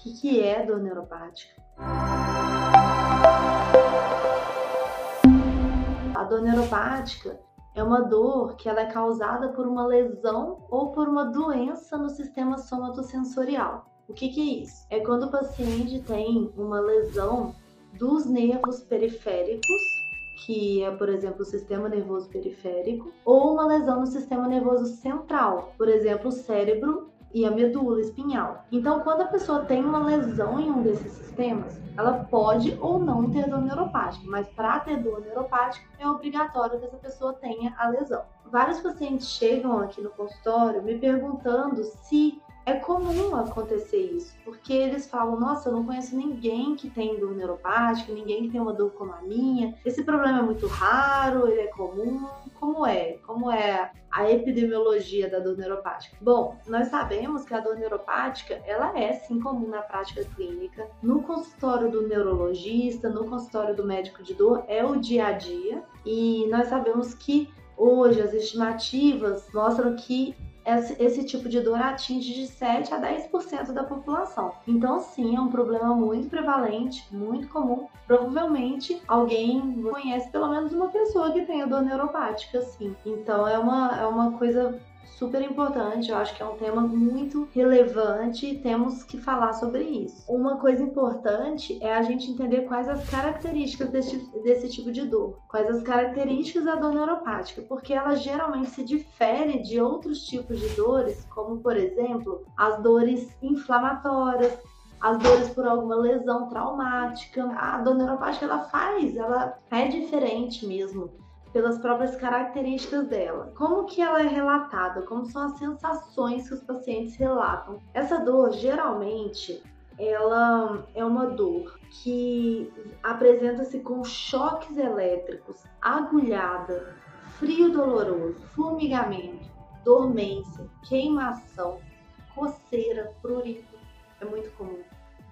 O que, que é dor neuropática? A dor neuropática é uma dor que ela é causada por uma lesão ou por uma doença no sistema somatosensorial. O que, que é isso? É quando o paciente tem uma lesão dos nervos periféricos, que é, por exemplo, o sistema nervoso periférico, ou uma lesão no sistema nervoso central, por exemplo, o cérebro e a medula espinhal. Então, quando a pessoa tem uma lesão em um desses sistemas, ela pode ou não ter dor neuropática, mas para ter dor neuropática é obrigatório que essa pessoa tenha a lesão. Vários pacientes chegam aqui no consultório me perguntando se é comum acontecer isso, porque eles falam: nossa, eu não conheço ninguém que tem dor neuropática, ninguém que tem uma dor como a minha. Esse problema é muito raro, ele é comum. Como é? Como é a epidemiologia da dor neuropática? Bom, nós sabemos que a dor neuropática ela é sim comum na prática clínica, no consultório do neurologista, no consultório do médico de dor, é o dia a dia, e nós sabemos que hoje as estimativas mostram que esse tipo de dor atinge de 7 a 10% da população. Então, sim, é um problema muito prevalente, muito comum. Provavelmente alguém conhece pelo menos uma pessoa que tenha dor neuropática, sim. Então, é uma, é uma coisa super importante, eu acho que é um tema muito relevante e temos que falar sobre isso. Uma coisa importante é a gente entender quais as características desse, desse tipo de dor, quais as características da dor neuropática, porque ela geralmente se difere de outros tipos de dores, como por exemplo as dores inflamatórias, as dores por alguma lesão traumática. A dor neuropática ela faz, ela é diferente mesmo pelas próprias características dela. Como que ela é relatada? Como são as sensações que os pacientes relatam? Essa dor geralmente ela é uma dor que apresenta-se com choques elétricos, agulhada, frio doloroso, formigamento, dormência, queimação, coceira, prurito, é muito comum.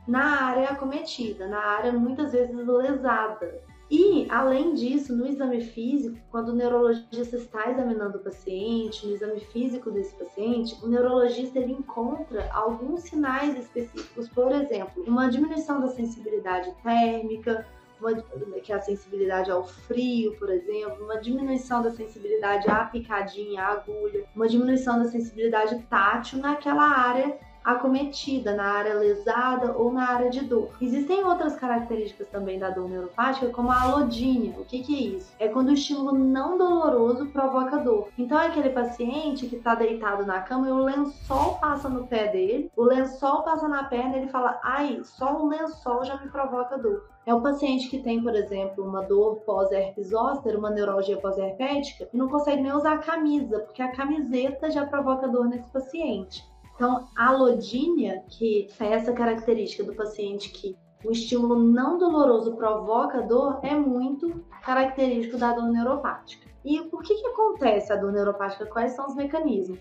Na área acometida, na área muitas vezes lesada, e, além disso, no exame físico, quando o neurologista está examinando o paciente, no exame físico desse paciente, o neurologista ele encontra alguns sinais específicos, por exemplo, uma diminuição da sensibilidade térmica, uma, que é a sensibilidade ao frio, por exemplo, uma diminuição da sensibilidade à picadinha, à agulha, uma diminuição da sensibilidade tátil naquela área acometida, na área lesada ou na área de dor. Existem outras características também da dor neuropática, como a alodínia. O que, que é isso? É quando o estímulo não doloroso provoca dor. Então é aquele paciente que está deitado na cama e o lençol passa no pé dele, o lençol passa na perna e ele fala: ai, só o lençol já me provoca dor. É o paciente que tem, por exemplo, uma dor pós-herpes zoster, uma neuralgia pós-herpética, e não consegue nem usar a camisa, porque a camiseta já provoca dor nesse paciente. Então, a alodínia, que é essa característica do paciente que o estímulo não doloroso provoca dor, é muito característico da dor neuropática. E por que, que acontece a dor neuropática? Quais são os mecanismos?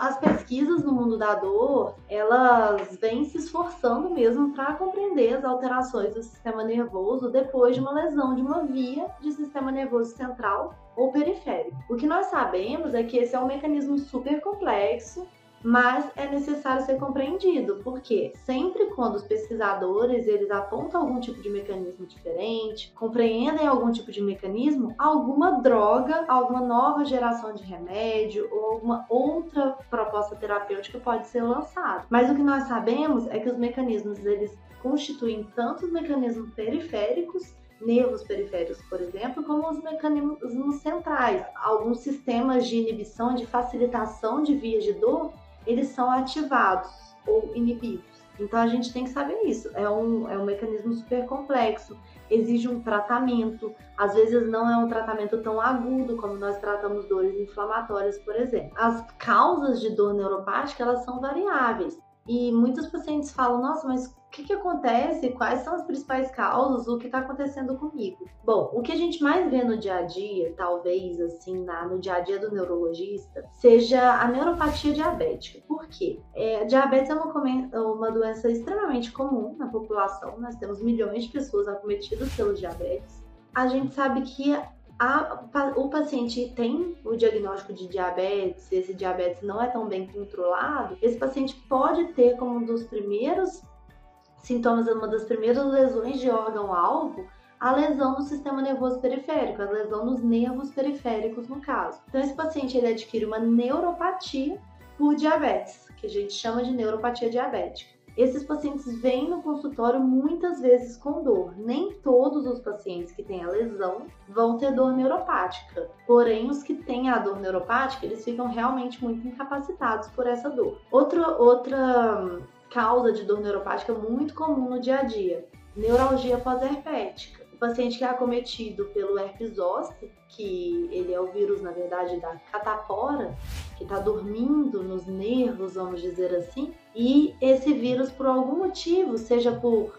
as pesquisas no mundo da dor, elas vêm se esforçando mesmo para compreender as alterações do sistema nervoso depois de uma lesão de uma via de sistema nervoso central ou periférico. O que nós sabemos é que esse é um mecanismo super complexo mas é necessário ser compreendido, porque sempre quando os pesquisadores eles apontam algum tipo de mecanismo diferente, compreendem algum tipo de mecanismo, alguma droga, alguma nova geração de remédio ou alguma outra proposta terapêutica pode ser lançada. Mas o que nós sabemos é que os mecanismos eles constituem tanto os mecanismos periféricos nervos periféricos, por exemplo, como os mecanismos centrais. Alguns sistemas de inibição, de facilitação de vias de dor eles são ativados ou inibidos. Então a gente tem que saber isso. É um, é um mecanismo super complexo, exige um tratamento. Às vezes não é um tratamento tão agudo como nós tratamos dores inflamatórias, por exemplo. As causas de dor neuropática elas são variáveis. E muitos pacientes falam: nossa, mas o que, que acontece? Quais são as principais causas? O que está acontecendo comigo? Bom, o que a gente mais vê no dia a dia, talvez assim, na, no dia a dia do neurologista, seja a neuropatia diabética. Por quê? É, diabetes é uma, uma doença extremamente comum na população, nós temos milhões de pessoas acometidas pelo diabetes. A gente sabe que a, o paciente tem o diagnóstico de diabetes, esse diabetes não é tão bem controlado, esse paciente pode ter como um dos primeiros sintomas é uma das primeiras lesões de órgão-alvo, a lesão no sistema nervoso periférico, a lesão nos nervos periféricos, no caso. Então, esse paciente ele adquire uma neuropatia por diabetes, que a gente chama de neuropatia diabética. Esses pacientes vêm no consultório muitas vezes com dor. Nem todos os pacientes que têm a lesão vão ter dor neuropática. Porém, os que têm a dor neuropática, eles ficam realmente muito incapacitados por essa dor. Outra, outra causa de dor neuropática muito comum no dia a dia, neuralgia pós-herpética. Paciente que é acometido pelo herpes zoster, que ele é o vírus, na verdade, da catapora, que está dormindo nos nervos, vamos dizer assim, e esse vírus, por algum motivo, seja por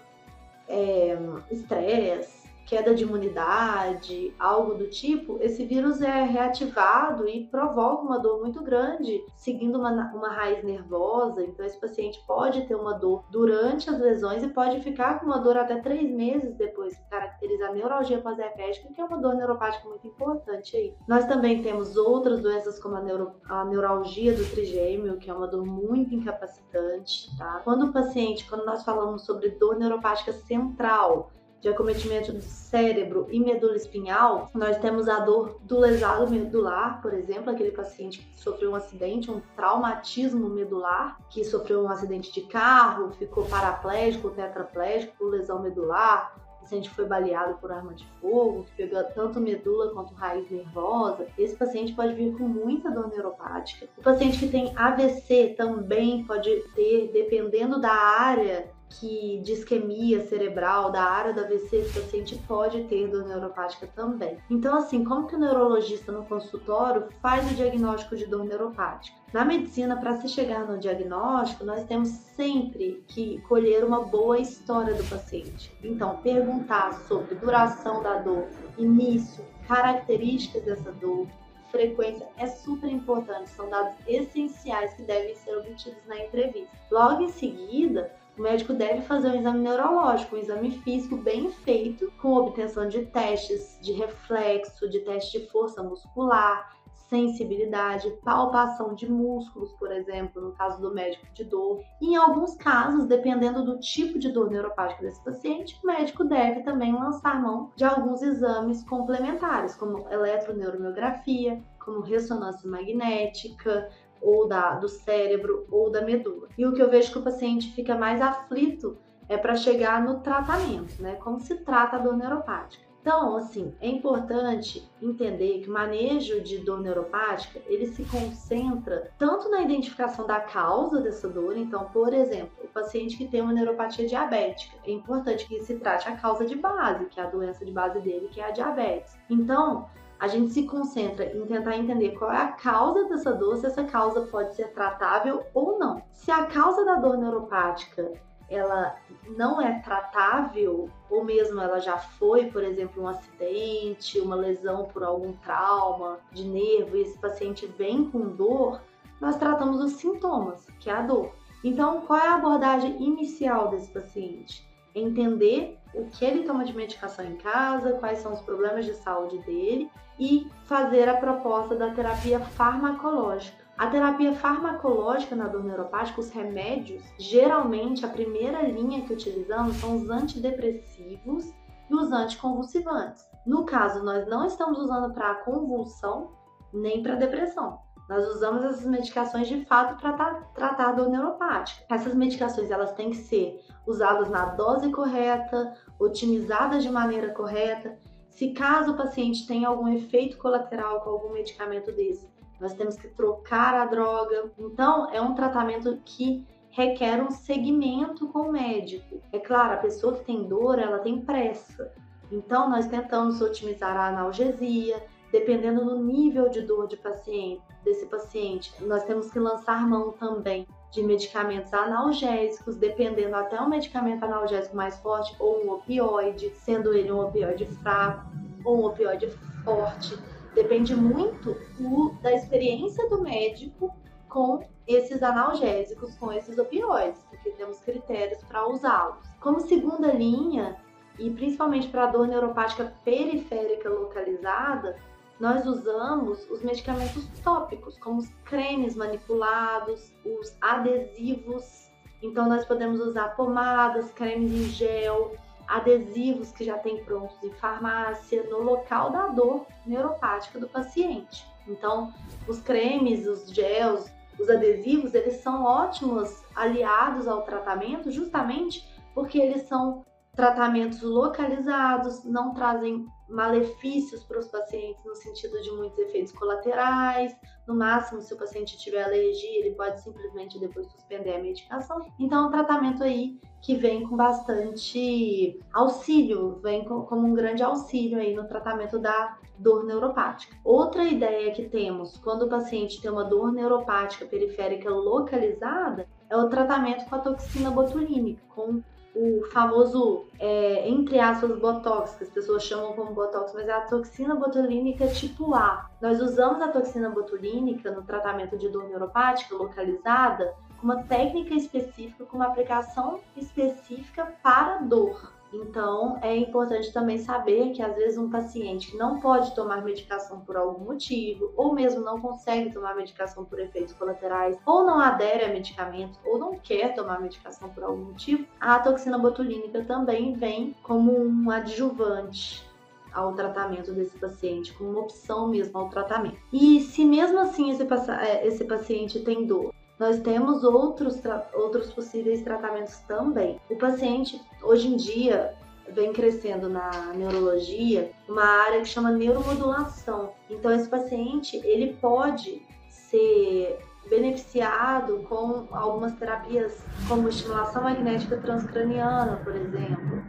é, estresse, queda de imunidade, algo do tipo, esse vírus é reativado e provoca uma dor muito grande, seguindo uma, uma raiz nervosa. Então, esse paciente pode ter uma dor durante as lesões e pode ficar com uma dor até três meses depois, que caracteriza a neuralgia pós-herpética, que é uma dor neuropática muito importante aí. Nós também temos outras doenças como a, neuro, a neuralgia do trigêmeo, que é uma dor muito incapacitante, tá? Quando o paciente, quando nós falamos sobre dor neuropática central, de acometimento do cérebro e medula espinhal, nós temos a dor do lesado medular, por exemplo, aquele paciente que sofreu um acidente, um traumatismo medular, que sofreu um acidente de carro, ficou paraplégico, tetraplégico lesão medular, o paciente foi baleado por arma de fogo, que pegou tanto medula quanto raiz nervosa, esse paciente pode vir com muita dor neuropática. O paciente que tem AVC também pode ter, dependendo da área que de isquemia cerebral, da área da AVC, esse paciente pode ter dor neuropática também. Então, assim, como que o neurologista no consultório faz o diagnóstico de dor neuropática? Na medicina, para se chegar no diagnóstico, nós temos sempre que colher uma boa história do paciente. Então, perguntar sobre duração da dor, início, características dessa dor, frequência é super importante, são dados essenciais que devem ser obtidos na entrevista. Logo em seguida, o médico deve fazer um exame neurológico, um exame físico bem feito, com obtenção de testes de reflexo, de teste de força muscular, sensibilidade, palpação de músculos, por exemplo, no caso do médico de dor. Em alguns casos, dependendo do tipo de dor neuropática desse paciente, o médico deve também lançar mão de alguns exames complementares, como eletroneuromiografia, como ressonância magnética, ou da, do cérebro ou da medula. E o que eu vejo que o paciente fica mais aflito é para chegar no tratamento, né? Como se trata a dor neuropática. Então, assim, é importante entender que o manejo de dor neuropática, ele se concentra tanto na identificação da causa dessa dor, então, por exemplo, o paciente que tem uma neuropatia diabética, é importante que se trate a causa de base, que é a doença de base dele, que é a diabetes. Então, a gente se concentra em tentar entender qual é a causa dessa dor, se essa causa pode ser tratável ou não. Se a causa da dor neuropática ela não é tratável, ou mesmo ela já foi, por exemplo, um acidente, uma lesão por algum trauma de nervo, e esse paciente vem com dor, nós tratamos os sintomas, que é a dor. Então, qual é a abordagem inicial desse paciente? Entender o que ele toma de medicação em casa, quais são os problemas de saúde dele e fazer a proposta da terapia farmacológica. A terapia farmacológica na dor neuropática, os remédios, geralmente a primeira linha que utilizamos são os antidepressivos e os anticonvulsivantes. No caso, nós não estamos usando para convulsão nem para depressão. Nós usamos essas medicações de fato para tratar a dor neuropática. Essas medicações elas têm que ser usadas na dose correta, otimizadas de maneira correta se caso o paciente tenha algum efeito colateral com algum medicamento desse, nós temos que trocar a droga. Então, é um tratamento que requer um segmento com o médico. É claro, a pessoa que tem dor, ela tem pressa. Então, nós tentamos otimizar a analgesia, dependendo do nível de dor de paciente, desse paciente. Nós temos que lançar mão também de medicamentos analgésicos, dependendo até um medicamento analgésico mais forte ou um opioide, sendo ele um opioide fraco ou um opioide forte. Depende muito do, da experiência do médico com esses analgésicos, com esses opioides, porque temos critérios para usá-los. Como segunda linha, e principalmente para dor neuropática periférica localizada, nós usamos os medicamentos tópicos, como os cremes manipulados, os adesivos Então nós podemos usar pomadas, cremes em gel, adesivos que já tem prontos em farmácia no local da dor neuropática do paciente. Então, os cremes, os gels, os adesivos, eles são ótimos aliados ao tratamento justamente porque eles são tratamentos localizados, não trazem malefícios para os pacientes no sentido de muitos efeitos colaterais. No máximo, se o paciente tiver alergia, ele pode simplesmente depois suspender a medicação. Então, é um tratamento aí que vem com bastante auxílio, vem como um grande auxílio aí no tratamento da dor neuropática. Outra ideia que temos quando o paciente tem uma dor neuropática periférica localizada é o tratamento com a toxina botulínica, com o famoso, é, entre aspas, botox, que as pessoas chamam como botox, mas é a toxina botulínica tipo A. Nós usamos a toxina botulínica no tratamento de dor neuropática localizada com uma técnica específica, com uma aplicação específica para dor. Então, é importante também saber que às vezes um paciente não pode tomar medicação por algum motivo, ou mesmo não consegue tomar medicação por efeitos colaterais, ou não adere a medicamentos, ou não quer tomar medicação por algum motivo, a toxina botulínica também vem como um adjuvante ao tratamento desse paciente, como uma opção mesmo ao tratamento. E se mesmo assim esse, é, esse paciente tem dor, nós temos outros, outros possíveis tratamentos também. O paciente, hoje em dia, vem crescendo na neurologia uma área que chama neuromodulação. Então, esse paciente, ele pode ser beneficiado com algumas terapias como estimulação magnética transcraniana, por exemplo,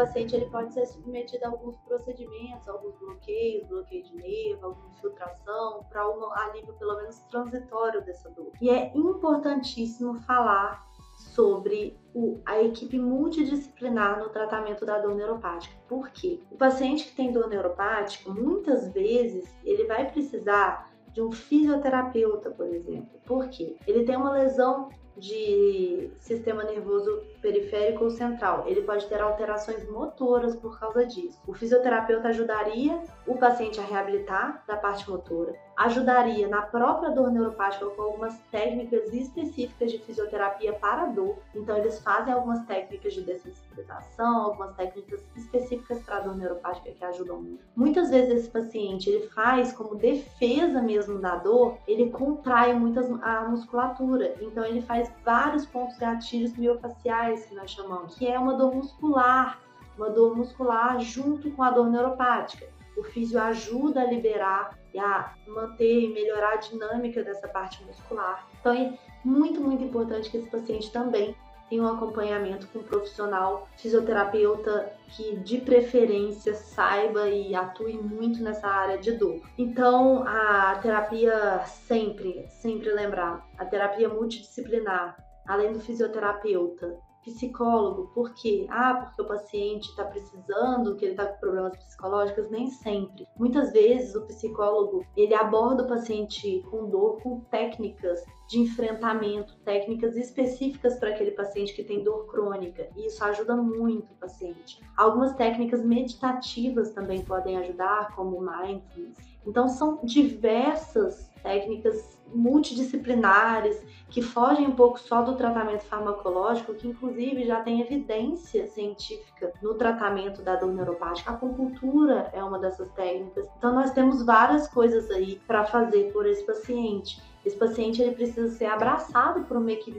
paciente ele pode ser submetido a alguns procedimentos, alguns bloqueios, bloqueio de nervo, alguma infiltração, para um alívio pelo menos transitório dessa dor. E é importantíssimo falar sobre o, a equipe multidisciplinar no tratamento da dor neuropática. Por quê? O paciente que tem dor neuropática, muitas vezes, ele vai precisar de um fisioterapeuta, por exemplo. Por quê? Ele tem uma lesão de sistema nervoso periférico ou central. Ele pode ter alterações motoras por causa disso. O fisioterapeuta ajudaria o paciente a reabilitar da parte motora, ajudaria na própria dor neuropática com algumas técnicas específicas de fisioterapia para dor. Então, eles fazem algumas técnicas de dessensibilização, algumas técnicas específicas para dor neuropática que ajudam muito. Muitas vezes esse paciente ele faz como defesa mesmo da dor, ele contrai muito a musculatura. Então, ele faz vários pontos gatilhos miofaciais que nós chamamos, que é uma dor muscular, uma dor muscular junto com a dor neuropática. O físio ajuda a liberar e a manter e melhorar a dinâmica dessa parte muscular. Então é muito, muito importante que esse paciente também tenha um acompanhamento com um profissional fisioterapeuta que de preferência saiba e atue muito nessa área de dor. Então, a terapia sempre, sempre lembrar, a terapia multidisciplinar, além do fisioterapeuta, psicólogo, por quê? Ah, porque o paciente está precisando, que ele está com problemas psicológicos, nem sempre. Muitas vezes o psicólogo ele aborda o paciente com dor com técnicas de enfrentamento, técnicas específicas para aquele paciente que tem dor crônica, e isso ajuda muito o paciente. Algumas técnicas meditativas também podem ajudar, como mindfulness. Então são diversas técnicas multidisciplinares que fogem um pouco só do tratamento farmacológico, que inclusive já tem evidência científica no tratamento da dor neuropática. A acupuntura é uma dessas técnicas. Então nós temos várias coisas aí para fazer por esse paciente. Esse paciente ele precisa ser abraçado por uma equipe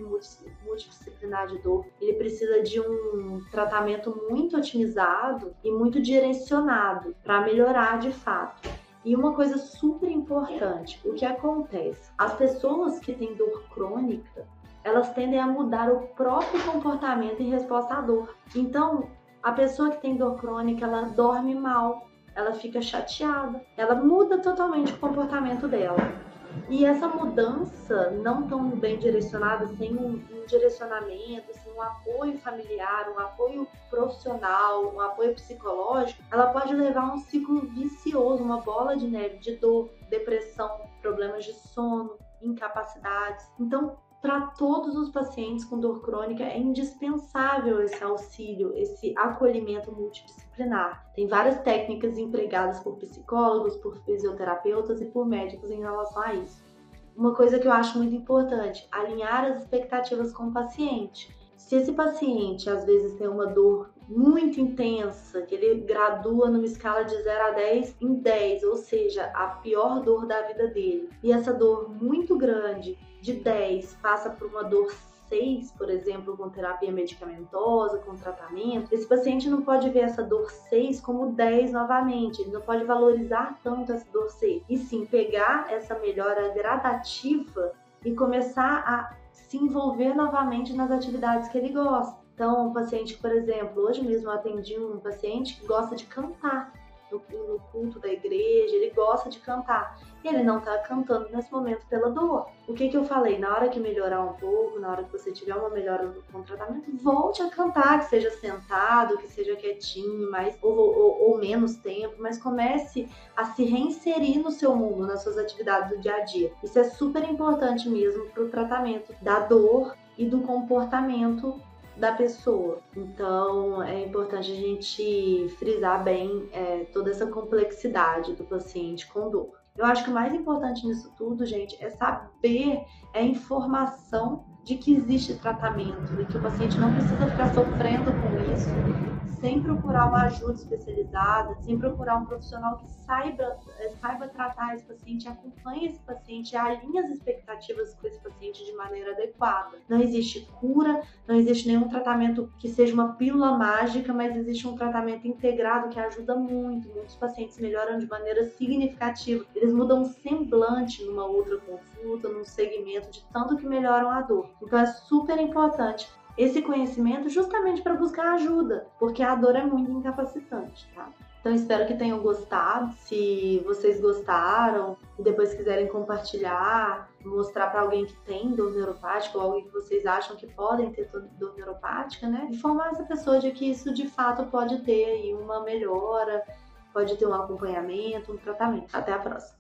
multidisciplinar de dor. Ele precisa de um tratamento muito otimizado e muito direcionado para melhorar de fato. E uma coisa super importante, o que acontece? As pessoas que têm dor crônica, elas tendem a mudar o próprio comportamento em resposta à dor. Então, a pessoa que tem dor crônica, ela dorme mal, ela fica chateada, ela muda totalmente o comportamento dela. E essa mudança não tão bem direcionada, sem um, um, direcionamento, sem um apoio familiar, um apoio profissional, um apoio psicológico, ela pode levar a um ciclo vicioso, uma bola de neve de dor, depressão, problemas de sono, incapacidades. Então, para todos os pacientes com dor crônica é indispensável esse auxílio, esse acolhimento multidisciplinar. Tem várias técnicas empregadas por psicólogos, por fisioterapeutas e por médicos em relação a isso. uma coisa que eu acho muito importante, alinhar as expectativas com o paciente. Se esse paciente às vezes tem uma dor muito intensa, que ele gradua numa escala de 0 a 10 em 10, ou seja, a pior dor da vida dele, e essa dor muito grande de 10 passa por uma dor 6, por exemplo, com terapia medicamentosa, com tratamento, esse paciente não pode ver essa dor 6 como 10 novamente, ele não pode valorizar tanto essa dor 6, e sim pegar essa melhora gradativa e começar a se envolver novamente nas atividades que ele gosta. Então, um paciente, por exemplo, hoje mesmo eu atendi um paciente que gosta de cantar no, no culto da igreja, ele gosta de cantar. E ele não está cantando nesse momento pela dor. O que, que eu falei? Na hora que melhorar um pouco, na hora que você tiver uma melhora no tratamento, volte a cantar, que seja sentado, que seja quietinho, mais, ou, ou, ou menos tempo, mas comece a se reinserir no seu mundo, nas suas atividades do dia a dia. Isso é super importante mesmo para o tratamento da dor e do comportamento da pessoa. Então é importante a gente frisar bem é, toda essa complexidade do paciente com dor. Eu acho que o mais importante nisso tudo, gente, é saber a é informação de que existe tratamento e que o paciente não precisa ficar sofrendo com isso sem procurar uma ajuda especializada, sem procurar um profissional que saiba, eh, saiba tratar esse paciente, acompanhe esse paciente, alinhe as expectativas com esse paciente de maneira adequada. Não existe cura, não existe nenhum tratamento que seja uma pílula mágica, mas existe um tratamento integrado que ajuda muito. Muitos pacientes melhoram de maneira significativa. Eles mudam um semblante numa outra consulta, num segmento, de tanto que melhoram a dor. Então é super importante esse conhecimento justamente para buscar ajuda, porque a dor é muito incapacitante, tá? Então espero que tenham gostado. Se vocês gostaram e depois quiserem compartilhar, mostrar para alguém que tem dor neuropática ou alguém que vocês acham que podem ter dor neuropática, né? Informar essa pessoa de que isso de fato pode ter aí uma melhora, pode ter um acompanhamento, um tratamento. Até a próxima.